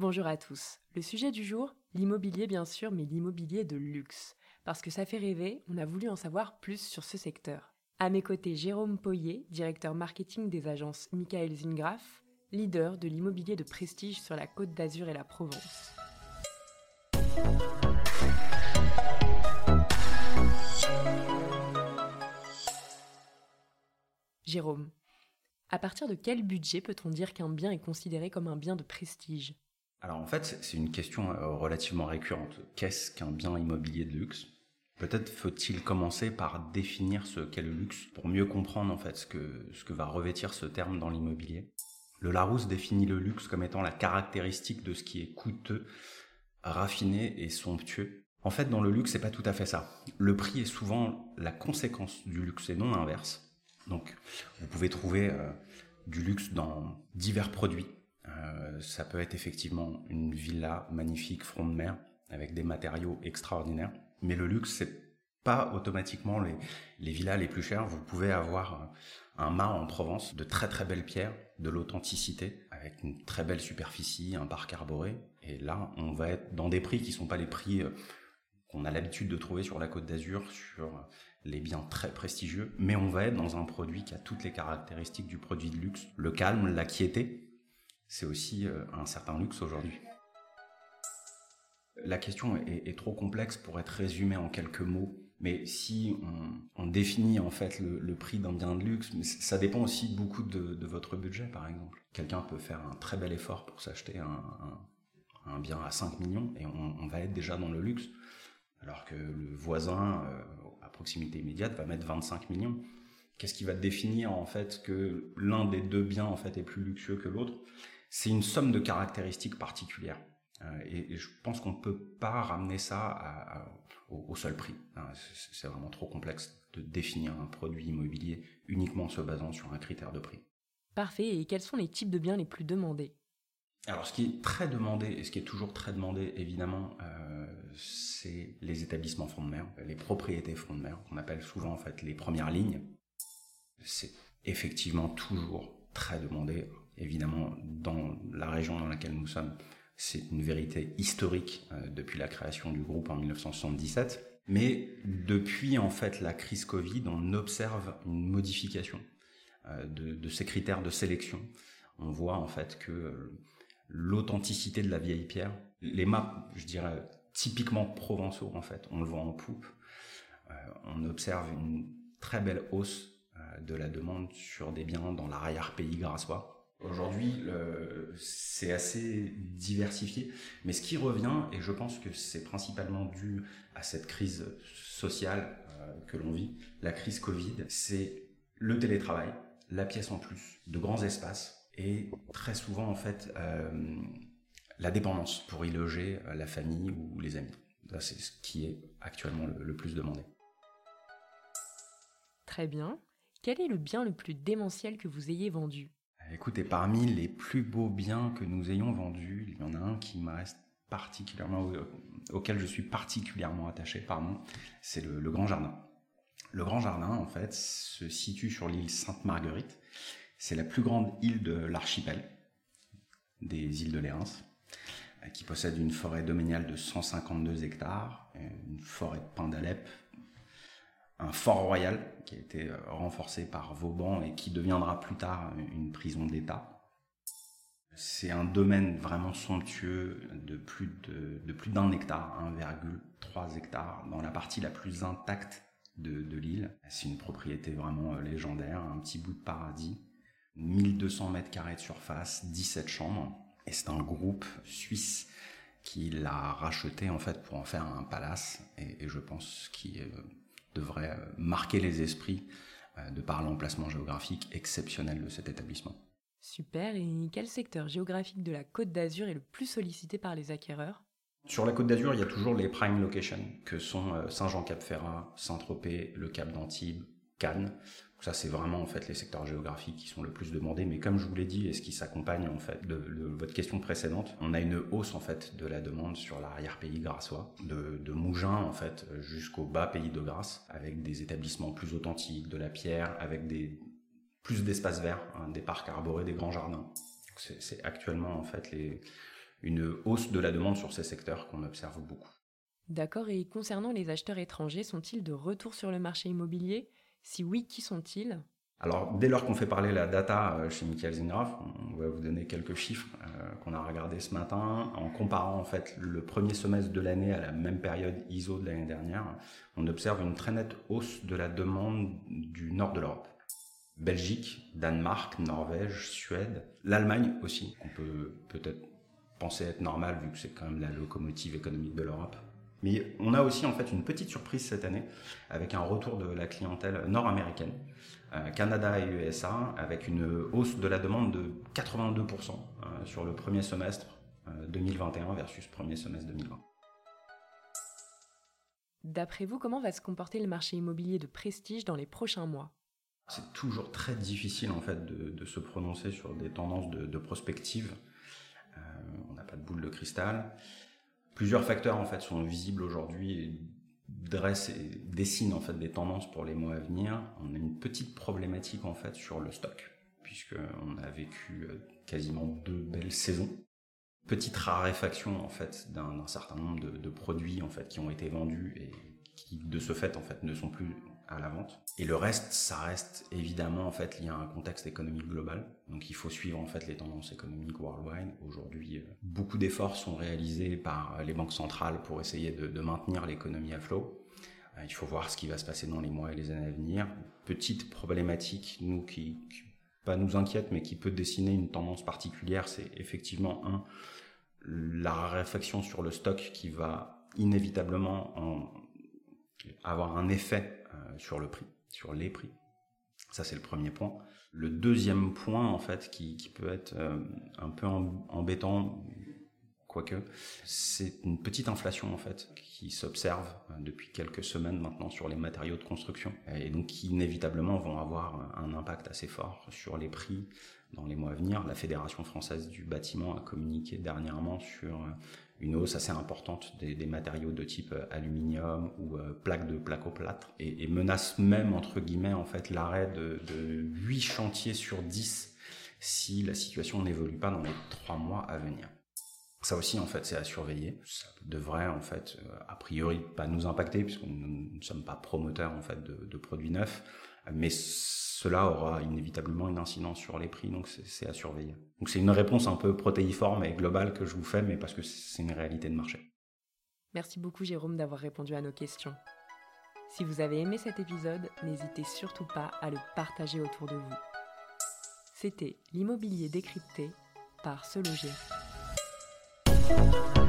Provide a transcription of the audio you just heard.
Bonjour à tous. Le sujet du jour, l'immobilier bien sûr, mais l'immobilier de luxe. Parce que ça fait rêver, on a voulu en savoir plus sur ce secteur. À mes côtés, Jérôme Poyer, directeur marketing des agences Michael Zingraf, leader de l'immobilier de prestige sur la côte d'Azur et la Provence. Jérôme, à partir de quel budget peut-on dire qu'un bien est considéré comme un bien de prestige? Alors en fait, c'est une question euh, relativement récurrente. Qu'est-ce qu'un bien immobilier de luxe? Peut-être faut-il commencer par définir ce qu'est le luxe pour mieux comprendre en fait ce que, ce que va revêtir ce terme dans l'immobilier. Le Larousse définit le luxe comme étant la caractéristique de ce qui est coûteux, raffiné et somptueux. En fait, dans le luxe, c'est pas tout à fait ça. Le prix est souvent la conséquence du luxe et non l'inverse. Donc, vous pouvez trouver euh, du luxe dans divers produits. Euh, ça peut être effectivement une villa magnifique front de mer avec des matériaux extraordinaires. Mais le luxe, c'est pas automatiquement les, villas les plus chères. Vous pouvez avoir euh, un mât en Provence de très très belles pierres, de l'authenticité, avec une très belle superficie, un parc arboré. Et là, on va être dans des prix qui sont pas les prix qu'on a l'habitude de trouver sur la côte d'Azur, sur les biens très prestigieux, mais on va être dans un produit qui a toutes les caractéristiques du produit de luxe. Le calme, la quiété, c'est aussi euh, un certain luxe aujourd'hui. La question est, trop complexe pour être résumée en quelques mots, mais si on, définit en fait le, prix d'un bien de luxe, ça dépend aussi beaucoup de, votre budget par exemple. Quelqu'un peut faire un très bel effort pour s'acheter un, bien à 5 millions et on, va être déjà dans le luxe alors que le voisin euh, à proximité immédiate va mettre 25 millions. Qu'est-ce qui va définir en fait que l'un des deux biens en fait est plus luxueux que l'autre? C'est une somme de caractéristiques particulières. Euh, et, je pense qu'on ne peut pas ramener ça au, seul prix. Hein, c'est vraiment trop complexe de définir un produit immobilier uniquement en se basant sur un critère de prix. Parfait. Et quels sont les types de biens les plus demandés? Alors, ce qui est très demandé, et ce qui est toujours très demandé, évidemment, euh, c'est les établissements front de mer, les propriétés front de mer, qu'on appelle souvent en fait les premières lignes. C'est effectivement toujours très demandé, évidemment, dans la région dans laquelle nous sommes. C'est une vérité historique euh, depuis la création du groupe en 1977. Mais depuis en fait la crise Covid, on observe une modification euh, de, ces critères de sélection. On voit en fait que l'authenticité de la vieille pierre. Les maps, je dirais, typiquement provençaux, en fait, on le voit en poupe. Euh, on observe une très belle hausse euh, de la demande sur des biens dans l'arrière-pays grassois. Aujourd'hui, c'est assez diversifié, mais ce qui revient, et je pense que c'est principalement dû à cette crise sociale euh, que l'on vit, la crise Covid, c'est le télétravail, la pièce en plus, de grands espaces, et très souvent en fait euh, la dépendance pour y loger euh, la famille ou les amis. C'est ce qui est actuellement le, plus demandé. Très bien. Quel est le bien le plus démentiel que vous ayez vendu? Écoutez, parmi les plus beaux biens que nous ayons vendus, il y en a un qui me particulièrement, auquel je suis particulièrement attaché, pardon, c'est le, le Grand Jardin. Le Grand Jardin, en fait, se situe sur l'île Sainte-Marguerite c'est la plus grande île de l'archipel des îles de Lérins, euh, qui possède une forêt domaniale de 152 hectares, une forêt de pins d'Alep, un fort royal qui a été euh, renforcé par Vauban et qui deviendra plus tard une prison d'État. C'est un domaine vraiment somptueux de plus de, plus d'un hectare, 1,3 hectares, dans la partie la plus intacte de, l'île. C'est une propriété vraiment euh, légendaire, un petit bout de paradis 1200 mètres carrés de surface, 17 chambres. Et c'est un groupe suisse qui l'a racheté en fait pour en faire un palace. Et, je pense qu'il euh, devrait euh, marquer les esprits euh, de par l'emplacement géographique exceptionnel de cet établissement. Super. Et quel secteur géographique de la Côte d'Azur est le plus sollicité par les acquéreurs? Sur la Côte d'Azur, il y a toujours les prime locations, que sont Saint-Jean-Cap-Ferrat, Saint-Tropez, le Cap d'Antibes, Cannes. Ça, c'est vraiment en fait les secteurs géographiques qui sont le plus demandés. Mais comme je vous l'ai dit, et ce qui s'accompagne en fait de, votre question précédente, on a une hausse en fait de la demande sur l'arrière-pays grassois, de, de Mougins en fait jusqu'au bas pays de Grasse, avec des établissements plus authentiques, de la pierre, avec plus d'espaces verts, hein, des parcs arborés, des grands jardins. C'est actuellement en fait une hausse de la demande sur ces secteurs qu'on observe beaucoup. D'accord, et concernant les acheteurs étrangers, sont-ils de retour sur le marché immobilier? Si oui, qui sont-ils? Alors, dès lors qu'on fait parler la data euh, chez Michael Zingraf, on va vous donner quelques chiffres euh, qu'on a regardés ce matin. En comparant en fait le premier semestre de l'année à la même période ISO de l'année dernière, on observe une très nette hausse de la demande du nord de l'Europe. Belgique, Danemark, Norvège, Suède, l'Allemagne aussi. On peut peut-être penser être normal vu que c'est quand même la locomotive économique de l'Europe. Mais on a aussi en fait une petite surprise cette année avec un retour de la clientèle nord-américaine, euh, Canada et USA, avec une hausse de la demande de 82% euh, sur le premier semestre 2021 euh, versus premier semestre 2020. D'après vous, comment va se comporter le marché immobilier de prestige dans les prochains mois? C'est toujours très difficile en fait de, se prononcer sur des tendances de, de prospective. on n'a pas de boule de cristal plusieurs facteurs en fait sont visibles aujourd'hui et dressent et dessinent en fait des tendances pour les mois à venir. On a une petite problématique en fait sur le stock puisque on a vécu euh, quasiment deux belles saisons. Petite raréfaction en fait d'un certain nombre de, de, produits en fait qui ont été vendus et qui de ce fait en fait ne sont plus à la vente. Et le reste, ça reste évidemment en fait lié à un contexte économique global. Donc il faut suivre en fait les tendances économiques worldwide. Aujourd'hui, euh, beaucoup d'efforts sont réalisés par les banques centrales pour essayer de, maintenir l'économie à flot. Euh, il faut voir ce qui va se passer dans les mois et les années à venir. Petite problématique, nous qui, qui pas nous inquiète, mais qui peut dessiner une tendance particulière, c'est effectivement un la raréfaction sur le stock qui va inévitablement en avoir un effet euh, sur le prix, sur les prix. Ça, c'est le premier point. Le deuxième point, en fait, qui, peut être euh, un peu embêtant, quoique, c'est une petite inflation, en fait, qui s'observe euh, depuis quelques semaines maintenant sur les matériaux de construction, et donc qui inévitablement vont avoir un impact assez fort sur les prix dans les mois à venir. La Fédération française du bâtiment a communiqué dernièrement sur une hausse assez importante des, matériaux de type euh, aluminium ou euh, plaques de placoplâtre et, et menace même entre guillemets en fait l'arrêt de, de 8 chantiers sur 10 si la situation n'évolue pas dans les 3 mois à venir. Ça aussi, en fait, c'est à surveiller. Ça devrait, en fait, euh, a priori, pas nous impacter puisque nous ne sommes pas promoteurs, en fait, de, de produits neufs. Mais cela aura inévitablement une incidence sur les prix, donc c'est à surveiller. Donc c'est une réponse un peu protéiforme et globale que je vous fais, mais parce que c'est une réalité de marché. Merci beaucoup Jérôme d'avoir répondu à nos questions. Si vous avez aimé cet épisode, n'hésitez surtout pas à le partager autour de vous. C'était l'immobilier décrypté par Se Loger. thank you